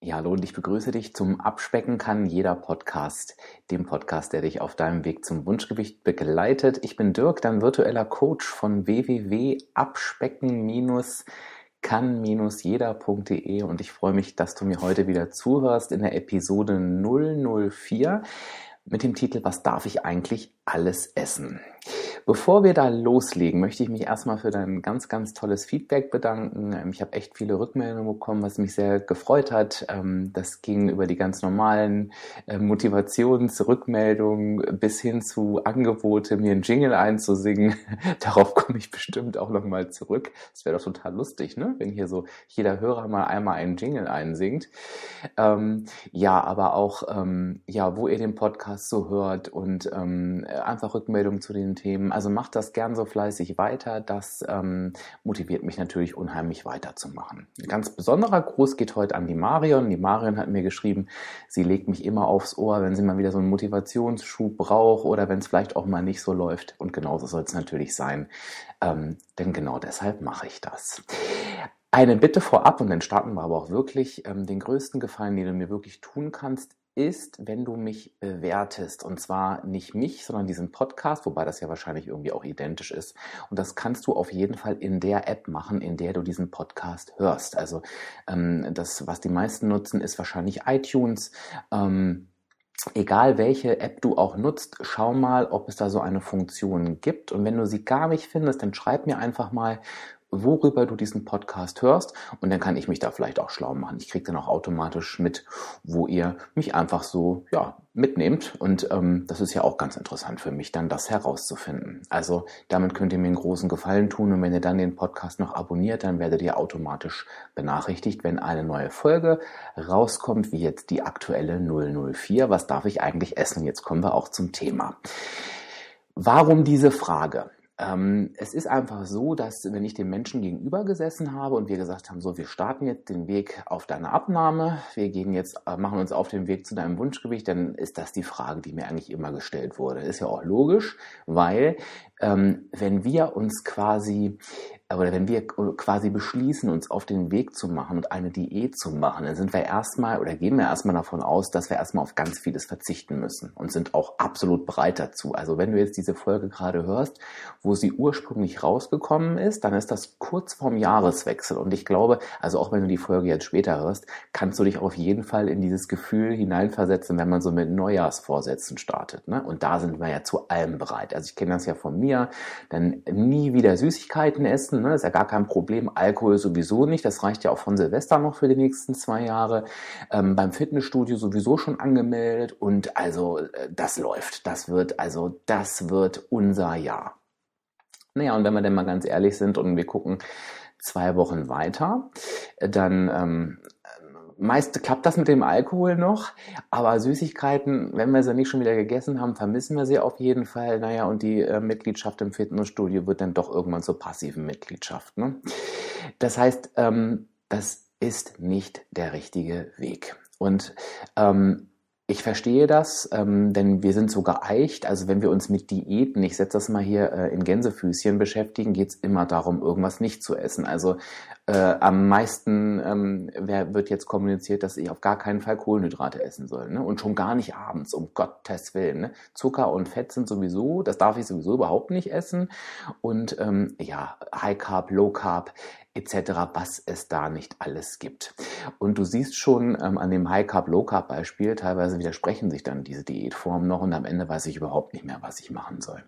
Ja, hallo und ich begrüße dich zum Abspecken kann jeder Podcast, dem Podcast, der dich auf deinem Weg zum Wunschgewicht begleitet. Ich bin Dirk, dein virtueller Coach von www.abspecken-kann-jeder.de und ich freue mich, dass du mir heute wieder zuhörst in der Episode 004 mit dem Titel Was darf ich eigentlich alles essen? Bevor wir da loslegen, möchte ich mich erstmal für dein ganz, ganz tolles Feedback bedanken. Ähm, ich habe echt viele Rückmeldungen bekommen, was mich sehr gefreut hat. Ähm, das ging über die ganz normalen äh, Motivationsrückmeldungen bis hin zu Angebote, mir einen Jingle einzusingen. Darauf komme ich bestimmt auch nochmal zurück. Das wäre doch total lustig, ne? wenn hier so jeder Hörer mal einmal einen Jingle einsingt. Ähm, ja, aber auch, ja, wo ihr den Podcast so hört und einfach Rückmeldungen zu den Themen. Also macht das gern so fleißig weiter. Das ähm, motiviert mich natürlich unheimlich weiterzumachen. Ein ganz besonderer Gruß geht heute an die Marion. Die Marion hat mir geschrieben, sie legt mich immer aufs Ohr, wenn sie mal wieder so einen Motivationsschub braucht oder wenn es vielleicht auch mal nicht so läuft. Und genauso soll es natürlich sein. Ähm, denn genau deshalb mache ich das. Eine Bitte vorab, und dann starten wir aber auch wirklich. Ähm, den größten Gefallen, den du mir wirklich tun kannst, ist, wenn du mich bewertest. Und zwar nicht mich, sondern diesen Podcast, wobei das ja wahrscheinlich irgendwie auch identisch ist. Und das kannst du auf jeden Fall in der App machen, in der du diesen Podcast hörst. Also ähm, das, was die meisten nutzen, ist wahrscheinlich iTunes. Ähm, Egal welche App du auch nutzt, schau mal, ob es da so eine Funktion gibt. Und wenn du sie gar nicht findest, dann schreib mir einfach mal, worüber du diesen Podcast hörst und dann kann ich mich da vielleicht auch schlau machen. Ich kriege dann auch automatisch mit, wo ihr mich einfach so ja mitnehmt und ähm, das ist ja auch ganz interessant für mich, dann das herauszufinden. Also damit könnt ihr mir einen großen Gefallen tun und wenn ihr dann den Podcast noch abonniert, dann werdet ihr automatisch benachrichtigt, wenn eine neue Folge rauskommt, wie jetzt die aktuelle 004. Was darf ich eigentlich essen? Jetzt kommen wir auch zum Thema. Warum diese Frage? Ähm, es ist einfach so, dass wenn ich dem Menschen gegenüber gesessen habe und wir gesagt haben, so, wir starten jetzt den Weg auf deine Abnahme, wir gehen jetzt, äh, machen uns auf den Weg zu deinem Wunschgewicht, dann ist das die Frage, die mir eigentlich immer gestellt wurde. Ist ja auch logisch, weil ähm, wenn wir uns quasi oder wenn wir quasi beschließen, uns auf den Weg zu machen und eine Diät zu machen, dann sind wir erstmal oder gehen wir erstmal davon aus, dass wir erstmal auf ganz vieles verzichten müssen und sind auch absolut bereit dazu. Also wenn du jetzt diese Folge gerade hörst, wo sie ursprünglich rausgekommen ist, dann ist das kurz vorm Jahreswechsel und ich glaube, also auch wenn du die Folge jetzt später hörst, kannst du dich auf jeden Fall in dieses Gefühl hineinversetzen, wenn man so mit Neujahrsvorsätzen startet. Ne? Und da sind wir ja zu allem bereit. Also ich kenne das ja von mir, dann nie wieder Süßigkeiten essen essen, ne? ist ja gar kein Problem. Alkohol sowieso nicht, das reicht ja auch von Silvester noch für die nächsten zwei Jahre. Ähm, beim Fitnessstudio sowieso schon angemeldet und also äh, das läuft, das wird, also das wird unser Jahr. Naja, und wenn wir denn mal ganz ehrlich sind und wir gucken zwei Wochen weiter, äh, dann ähm, meist klappt das mit dem Alkohol noch, aber Süßigkeiten, wenn wir sie nicht schon wieder gegessen haben, vermissen wir sie auf jeden Fall. Naja, und die äh, Mitgliedschaft im Fitnessstudio wird dann doch irgendwann zur passiven Mitgliedschaft. Ne? Das heißt, ähm, das ist nicht der richtige Weg. Und ähm, ich verstehe das, ähm, denn wir sind so geeicht. Also wenn wir uns mit Diäten, ich setze das mal hier äh, in Gänsefüßchen beschäftigen, geht es immer darum, irgendwas nicht zu essen. Also äh, am meisten ähm, wird jetzt kommuniziert, dass ich auf gar keinen Fall Kohlenhydrate essen soll. Ne? Und schon gar nicht abends, um Gottes Willen. Ne? Zucker und Fett sind sowieso, das darf ich sowieso überhaupt nicht essen. Und ähm, ja, High Carb, Low Carb etc., was es da nicht alles gibt. Und du siehst schon ähm, an dem High Carb, Low Carb Beispiel, teilweise widersprechen sich dann diese Diätformen noch und am Ende weiß ich überhaupt nicht mehr, was ich machen soll.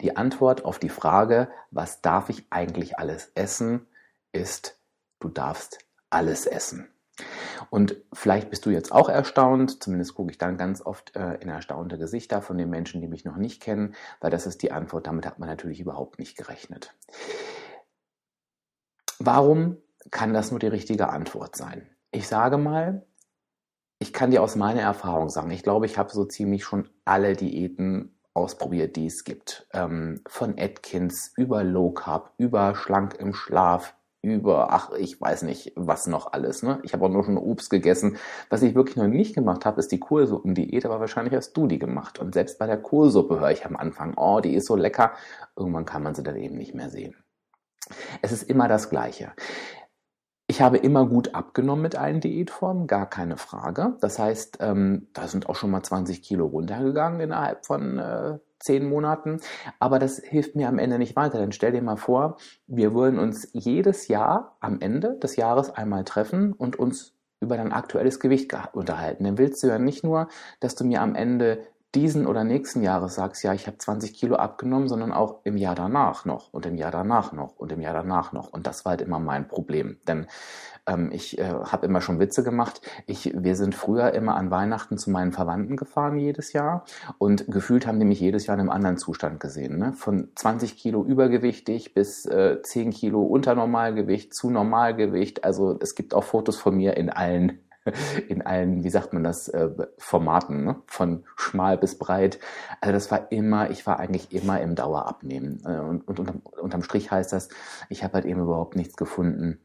Die Antwort auf die Frage, was darf ich eigentlich alles essen, ist, du darfst alles essen. Und vielleicht bist du jetzt auch erstaunt, zumindest gucke ich dann ganz oft äh, in erstaunte Gesichter von den Menschen, die mich noch nicht kennen, weil das ist die Antwort, damit hat man natürlich überhaupt nicht gerechnet. Warum kann das nur die richtige Antwort sein? Ich sage mal, ich kann dir aus meiner Erfahrung sagen, ich glaube, ich habe so ziemlich schon alle Diäten ausprobiert, die es gibt. Ähm, von Atkins über Low Carb, über Schlank im Schlaf, über, ach, ich weiß nicht, was noch alles. Ne? Ich habe auch nur schon Obst gegessen. Was ich wirklich noch nicht gemacht habe, ist die Kohlsuppendiät, aber wahrscheinlich hast du die gemacht. Und selbst bei der Kohlsuppe höre ich am Anfang, oh, die ist so lecker. Irgendwann kann man sie dann eben nicht mehr sehen. Es ist immer das Gleiche. Ich habe immer gut abgenommen mit allen Diätformen, gar keine Frage. Das heißt, ähm, da sind auch schon mal 20 Kilo runtergegangen innerhalb von äh, zehn Monaten. Aber das hilft mir am Ende nicht weiter. Denn stell dir mal vor, wir würden uns jedes Jahr am Ende des Jahres einmal treffen und uns über dein aktuelles Gewicht unterhalten. Dann willst du ja nicht nur, dass du mir am Ende diesen oder nächsten Jahres sagst, ja, ich habe 20 Kilo abgenommen, sondern auch im Jahr danach noch und im Jahr danach noch und im Jahr danach noch. Und das war halt immer mein Problem. Denn ähm, ich äh, habe immer schon Witze gemacht. Ich, wir sind früher immer an Weihnachten zu meinen Verwandten gefahren jedes Jahr und gefühlt haben die mich jedes Jahr in einem anderen Zustand gesehen. Ne? Von 20 Kilo übergewichtig bis äh, 10 Kilo unter Normalgewicht zu Normalgewicht. Also es gibt auch Fotos von mir in allen in allen, wie sagt man das, äh, Formaten, ne? von schmal bis breit. Also das war immer, ich war eigentlich immer im Dauerabnehmen. Äh, und, und unterm, unterm Strich heißt das, ich habe halt eben überhaupt nichts gefunden,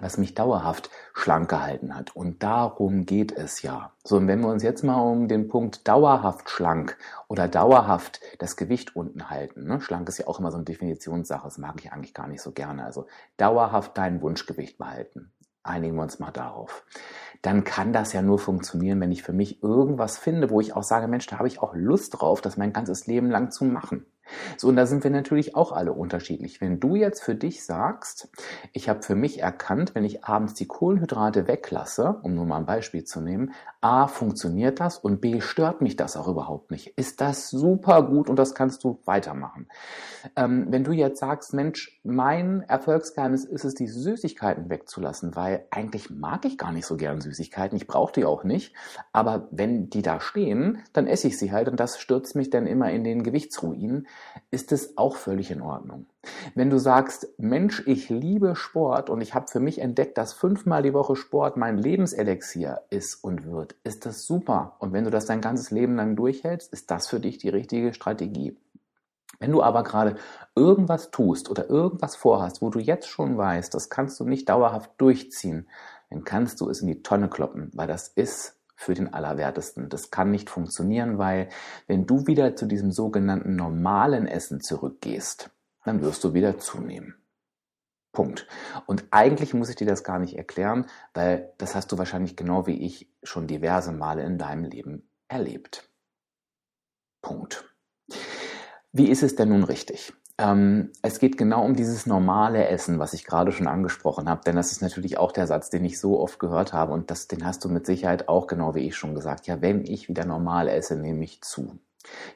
was mich dauerhaft schlank gehalten hat. Und darum geht es ja. So, und wenn wir uns jetzt mal um den Punkt dauerhaft schlank oder dauerhaft das Gewicht unten halten, ne? schlank ist ja auch immer so eine Definitionssache, das mag ich eigentlich gar nicht so gerne. Also dauerhaft dein Wunschgewicht behalten. Einigen wir uns mal darauf. Dann kann das ja nur funktionieren, wenn ich für mich irgendwas finde, wo ich auch sage, Mensch, da habe ich auch Lust drauf, das mein ganzes Leben lang zu machen. So, und da sind wir natürlich auch alle unterschiedlich. Wenn du jetzt für dich sagst, ich habe für mich erkannt, wenn ich abends die Kohlenhydrate weglasse, um nur mal ein Beispiel zu nehmen, A, funktioniert das und B, stört mich das auch überhaupt nicht. Ist das super gut und das kannst du weitermachen. Ähm, wenn du jetzt sagst, Mensch, mein Erfolgsgeheimnis ist es, die Süßigkeiten wegzulassen, weil eigentlich mag ich gar nicht so gern Süßigkeiten, ich brauche die auch nicht, aber wenn die da stehen, dann esse ich sie halt und das stürzt mich dann immer in den Gewichtsruin ist es auch völlig in Ordnung. Wenn du sagst, Mensch, ich liebe Sport und ich habe für mich entdeckt, dass fünfmal die Woche Sport mein Lebenselixier ist und wird, ist das super. Und wenn du das dein ganzes Leben lang durchhältst, ist das für dich die richtige Strategie. Wenn du aber gerade irgendwas tust oder irgendwas vorhast, wo du jetzt schon weißt, das kannst du nicht dauerhaft durchziehen, dann kannst du es in die Tonne kloppen, weil das ist für den Allerwertesten. Das kann nicht funktionieren, weil wenn du wieder zu diesem sogenannten normalen Essen zurückgehst, dann wirst du wieder zunehmen. Punkt. Und eigentlich muss ich dir das gar nicht erklären, weil das hast du wahrscheinlich genau wie ich schon diverse Male in deinem Leben erlebt. Punkt. Wie ist es denn nun richtig? Ähm, es geht genau um dieses normale Essen, was ich gerade schon angesprochen habe, denn das ist natürlich auch der Satz, den ich so oft gehört habe und das, den hast du mit Sicherheit auch genau wie ich schon gesagt. Ja, wenn ich wieder normal esse, nehme ich zu.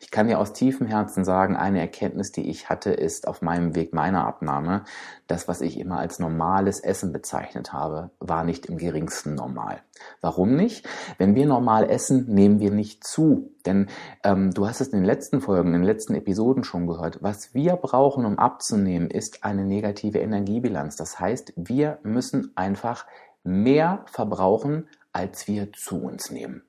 Ich kann dir aus tiefem Herzen sagen, eine Erkenntnis, die ich hatte, ist auf meinem Weg meiner Abnahme, das, was ich immer als normales Essen bezeichnet habe, war nicht im geringsten normal. Warum nicht? Wenn wir normal essen, nehmen wir nicht zu. Denn ähm, du hast es in den letzten Folgen, in den letzten Episoden schon gehört. Was wir brauchen, um abzunehmen, ist eine negative Energiebilanz. Das heißt, wir müssen einfach mehr verbrauchen, als wir zu uns nehmen.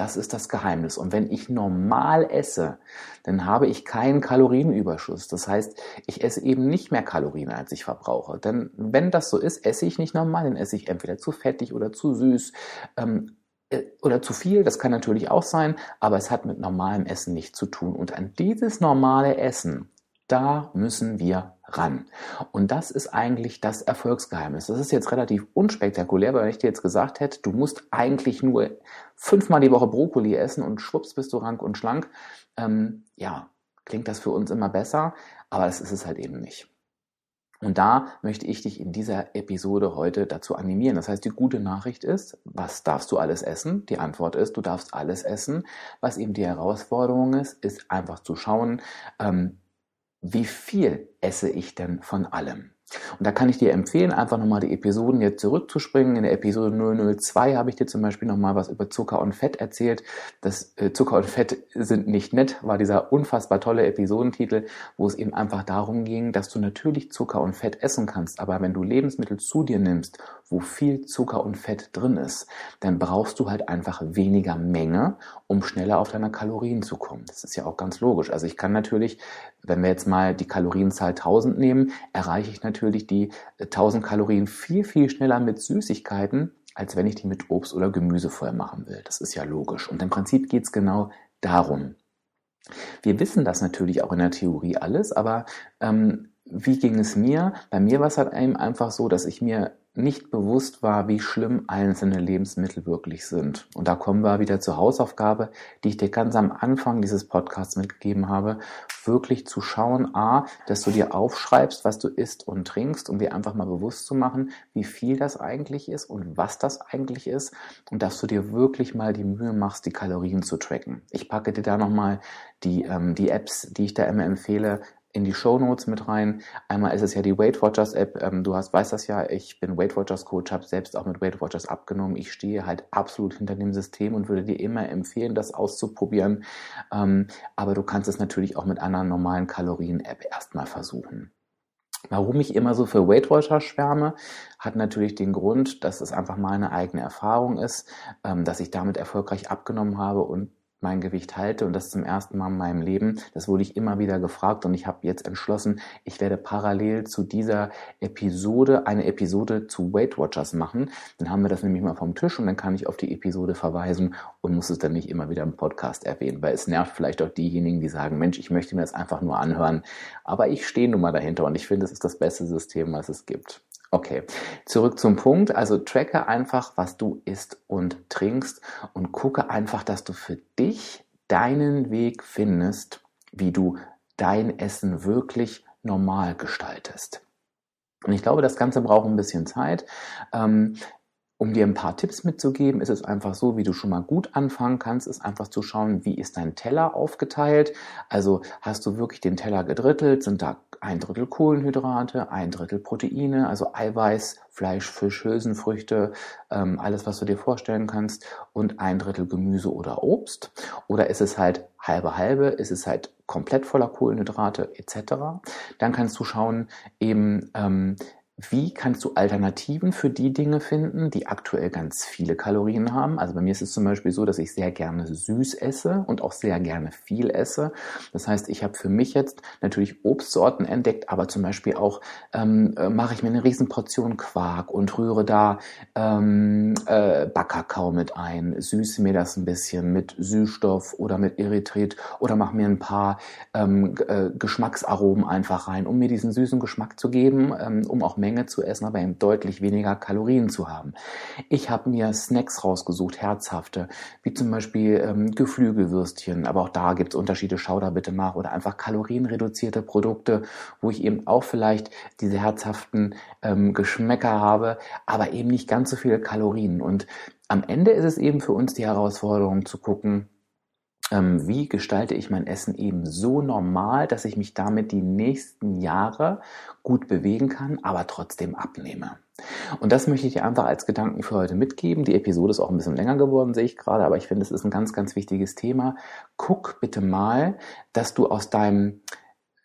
Das ist das Geheimnis. Und wenn ich normal esse, dann habe ich keinen Kalorienüberschuss. Das heißt, ich esse eben nicht mehr Kalorien, als ich verbrauche. Denn wenn das so ist, esse ich nicht normal, dann esse ich entweder zu fettig oder zu süß ähm, äh, oder zu viel. Das kann natürlich auch sein, aber es hat mit normalem Essen nichts zu tun. Und an dieses normale Essen, da müssen wir ran. Und das ist eigentlich das Erfolgsgeheimnis. Das ist jetzt relativ unspektakulär, weil ich dir jetzt gesagt hätte, du musst eigentlich nur fünfmal die Woche Brokkoli essen und schwupps bist du rank und schlank. Ähm, ja, klingt das für uns immer besser, aber das ist es halt eben nicht. Und da möchte ich dich in dieser Episode heute dazu animieren. Das heißt, die gute Nachricht ist, was darfst du alles essen? Die Antwort ist, du darfst alles essen. Was eben die Herausforderung ist, ist einfach zu schauen, ähm, wie viel esse ich denn von allem? Und da kann ich dir empfehlen, einfach nochmal die Episoden jetzt zurückzuspringen. In der Episode 002 habe ich dir zum Beispiel nochmal was über Zucker und Fett erzählt. Das äh, Zucker und Fett sind nicht nett, war dieser unfassbar tolle Episodentitel, wo es eben einfach darum ging, dass du natürlich Zucker und Fett essen kannst. Aber wenn du Lebensmittel zu dir nimmst, wo viel Zucker und Fett drin ist, dann brauchst du halt einfach weniger Menge, um schneller auf deine Kalorien zu kommen. Das ist ja auch ganz logisch. Also ich kann natürlich, wenn wir jetzt mal die Kalorienzahl 1000 nehmen, erreiche ich natürlich die 1000 äh, Kalorien viel, viel schneller mit Süßigkeiten, als wenn ich die mit Obst oder Gemüse voll machen will. Das ist ja logisch. Und im Prinzip geht es genau darum. Wir wissen das natürlich auch in der Theorie alles, aber ähm, wie ging es mir? Bei mir war es halt eben einfach so, dass ich mir nicht bewusst war, wie schlimm einzelne Lebensmittel wirklich sind. Und da kommen wir wieder zur Hausaufgabe, die ich dir ganz am Anfang dieses Podcasts mitgegeben habe, wirklich zu schauen, a, dass du dir aufschreibst, was du isst und trinkst, um dir einfach mal bewusst zu machen, wie viel das eigentlich ist und was das eigentlich ist und dass du dir wirklich mal die Mühe machst, die Kalorien zu tracken. Ich packe dir da nochmal die, ähm, die Apps, die ich da immer empfehle, in die Show Notes mit rein. Einmal ist es ja die Weight Watchers App. Ähm, du hast, weißt das ja, ich bin Weight Watchers Coach, habe selbst auch mit Weight Watchers abgenommen. Ich stehe halt absolut hinter dem System und würde dir immer empfehlen, das auszuprobieren. Ähm, aber du kannst es natürlich auch mit einer normalen Kalorien-App erstmal versuchen. Warum ich immer so für Weight Watchers schwärme, hat natürlich den Grund, dass es einfach meine eigene Erfahrung ist, ähm, dass ich damit erfolgreich abgenommen habe und mein Gewicht halte und das zum ersten Mal in meinem Leben. Das wurde ich immer wieder gefragt und ich habe jetzt entschlossen, ich werde parallel zu dieser Episode eine Episode zu Weight Watchers machen. Dann haben wir das nämlich mal vom Tisch und dann kann ich auf die Episode verweisen und muss es dann nicht immer wieder im Podcast erwähnen, weil es nervt vielleicht auch diejenigen, die sagen, Mensch, ich möchte mir das einfach nur anhören, aber ich stehe nun mal dahinter und ich finde, es ist das beste System, was es gibt. Okay, zurück zum Punkt. Also tracke einfach, was du isst und trinkst und gucke einfach, dass du für dich deinen Weg findest, wie du dein Essen wirklich normal gestaltest. Und ich glaube, das Ganze braucht ein bisschen Zeit. Ähm, um dir ein paar Tipps mitzugeben, ist es einfach so, wie du schon mal gut anfangen kannst, ist einfach zu schauen, wie ist dein Teller aufgeteilt. Also hast du wirklich den Teller gedrittelt, sind da ein Drittel Kohlenhydrate, ein Drittel Proteine, also Eiweiß, Fleisch, Fisch, Hülsenfrüchte, ähm, alles, was du dir vorstellen kannst, und ein Drittel Gemüse oder Obst. Oder ist es halt halbe halbe, ist es halt komplett voller Kohlenhydrate etc. Dann kannst du schauen, eben ähm, wie kannst du Alternativen für die Dinge finden, die aktuell ganz viele Kalorien haben? Also bei mir ist es zum Beispiel so, dass ich sehr gerne süß esse und auch sehr gerne viel esse. Das heißt, ich habe für mich jetzt natürlich Obstsorten entdeckt, aber zum Beispiel auch ähm, äh, mache ich mir eine Riesenportion Quark und rühre da ähm, äh, Backkakao mit ein, süße mir das ein bisschen mit Süßstoff oder mit Erythrit oder mache mir ein paar ähm, äh, Geschmacksaromen einfach rein, um mir diesen süßen Geschmack zu geben, ähm, um auch mehr Menge zu essen, aber eben deutlich weniger Kalorien zu haben. Ich habe mir Snacks rausgesucht, herzhafte, wie zum Beispiel ähm, Geflügelwürstchen, aber auch da gibt es Unterschiede, schau da bitte nach, oder einfach kalorienreduzierte Produkte, wo ich eben auch vielleicht diese herzhaften ähm, Geschmäcker habe, aber eben nicht ganz so viele Kalorien. Und am Ende ist es eben für uns die Herausforderung zu gucken, ähm, wie gestalte ich mein Essen eben so normal, dass ich mich damit die nächsten Jahre gut bewegen kann, aber trotzdem abnehme. Und das möchte ich dir einfach als Gedanken für heute mitgeben. Die Episode ist auch ein bisschen länger geworden, sehe ich gerade, aber ich finde, es ist ein ganz, ganz wichtiges Thema. Guck bitte mal, dass du aus deinem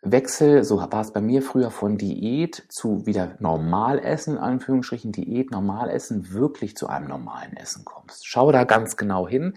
Wechsel, so war es bei mir früher von Diät zu wieder Normalessen, in Anführungsstrichen Diät, Normalessen, wirklich zu einem normalen Essen kommst. Schau da ganz genau hin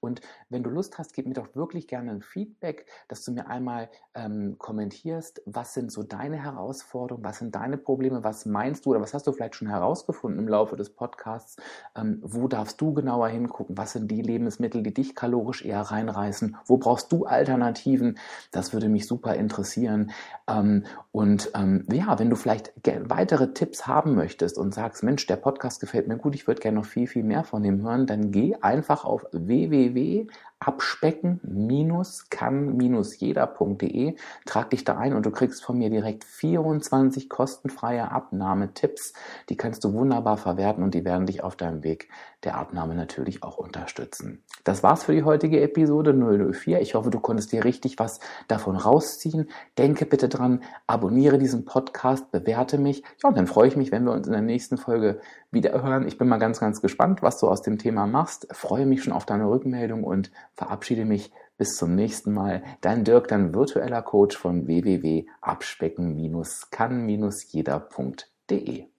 und wenn du Lust hast, gib mir doch wirklich gerne ein Feedback, dass du mir einmal ähm, kommentierst, was sind so deine Herausforderungen, was sind deine Probleme, was meinst du oder was hast du vielleicht schon herausgefunden im Laufe des Podcasts, ähm, wo darfst du genauer hingucken, was sind die Lebensmittel, die dich kalorisch eher reinreißen, wo brauchst du Alternativen, das würde mich super interessieren. Ähm, und ähm, ja, wenn du vielleicht weitere Tipps haben möchtest und sagst, Mensch, der Podcast gefällt mir gut, ich würde gerne noch viel, viel mehr von dem hören, dann geh einfach auf www abspecken-kann-jeder.de. Trag dich da ein und du kriegst von mir direkt 24 kostenfreie Abnahmetipps. Die kannst du wunderbar verwerten und die werden dich auf deinem Weg der Abnahme natürlich auch unterstützen. Das war's für die heutige Episode 004. Ich hoffe, du konntest dir richtig was davon rausziehen. Denke bitte dran, abonniere diesen Podcast, bewerte mich. Ja, und dann freue ich mich, wenn wir uns in der nächsten Folge wieder hören. Ich bin mal ganz, ganz gespannt, was du aus dem Thema machst. Freue mich schon auf deine Rückmeldung und verabschiede mich bis zum nächsten Mal. Dein Dirk, dein virtueller Coach von www.abspecken-kann-jeder.de.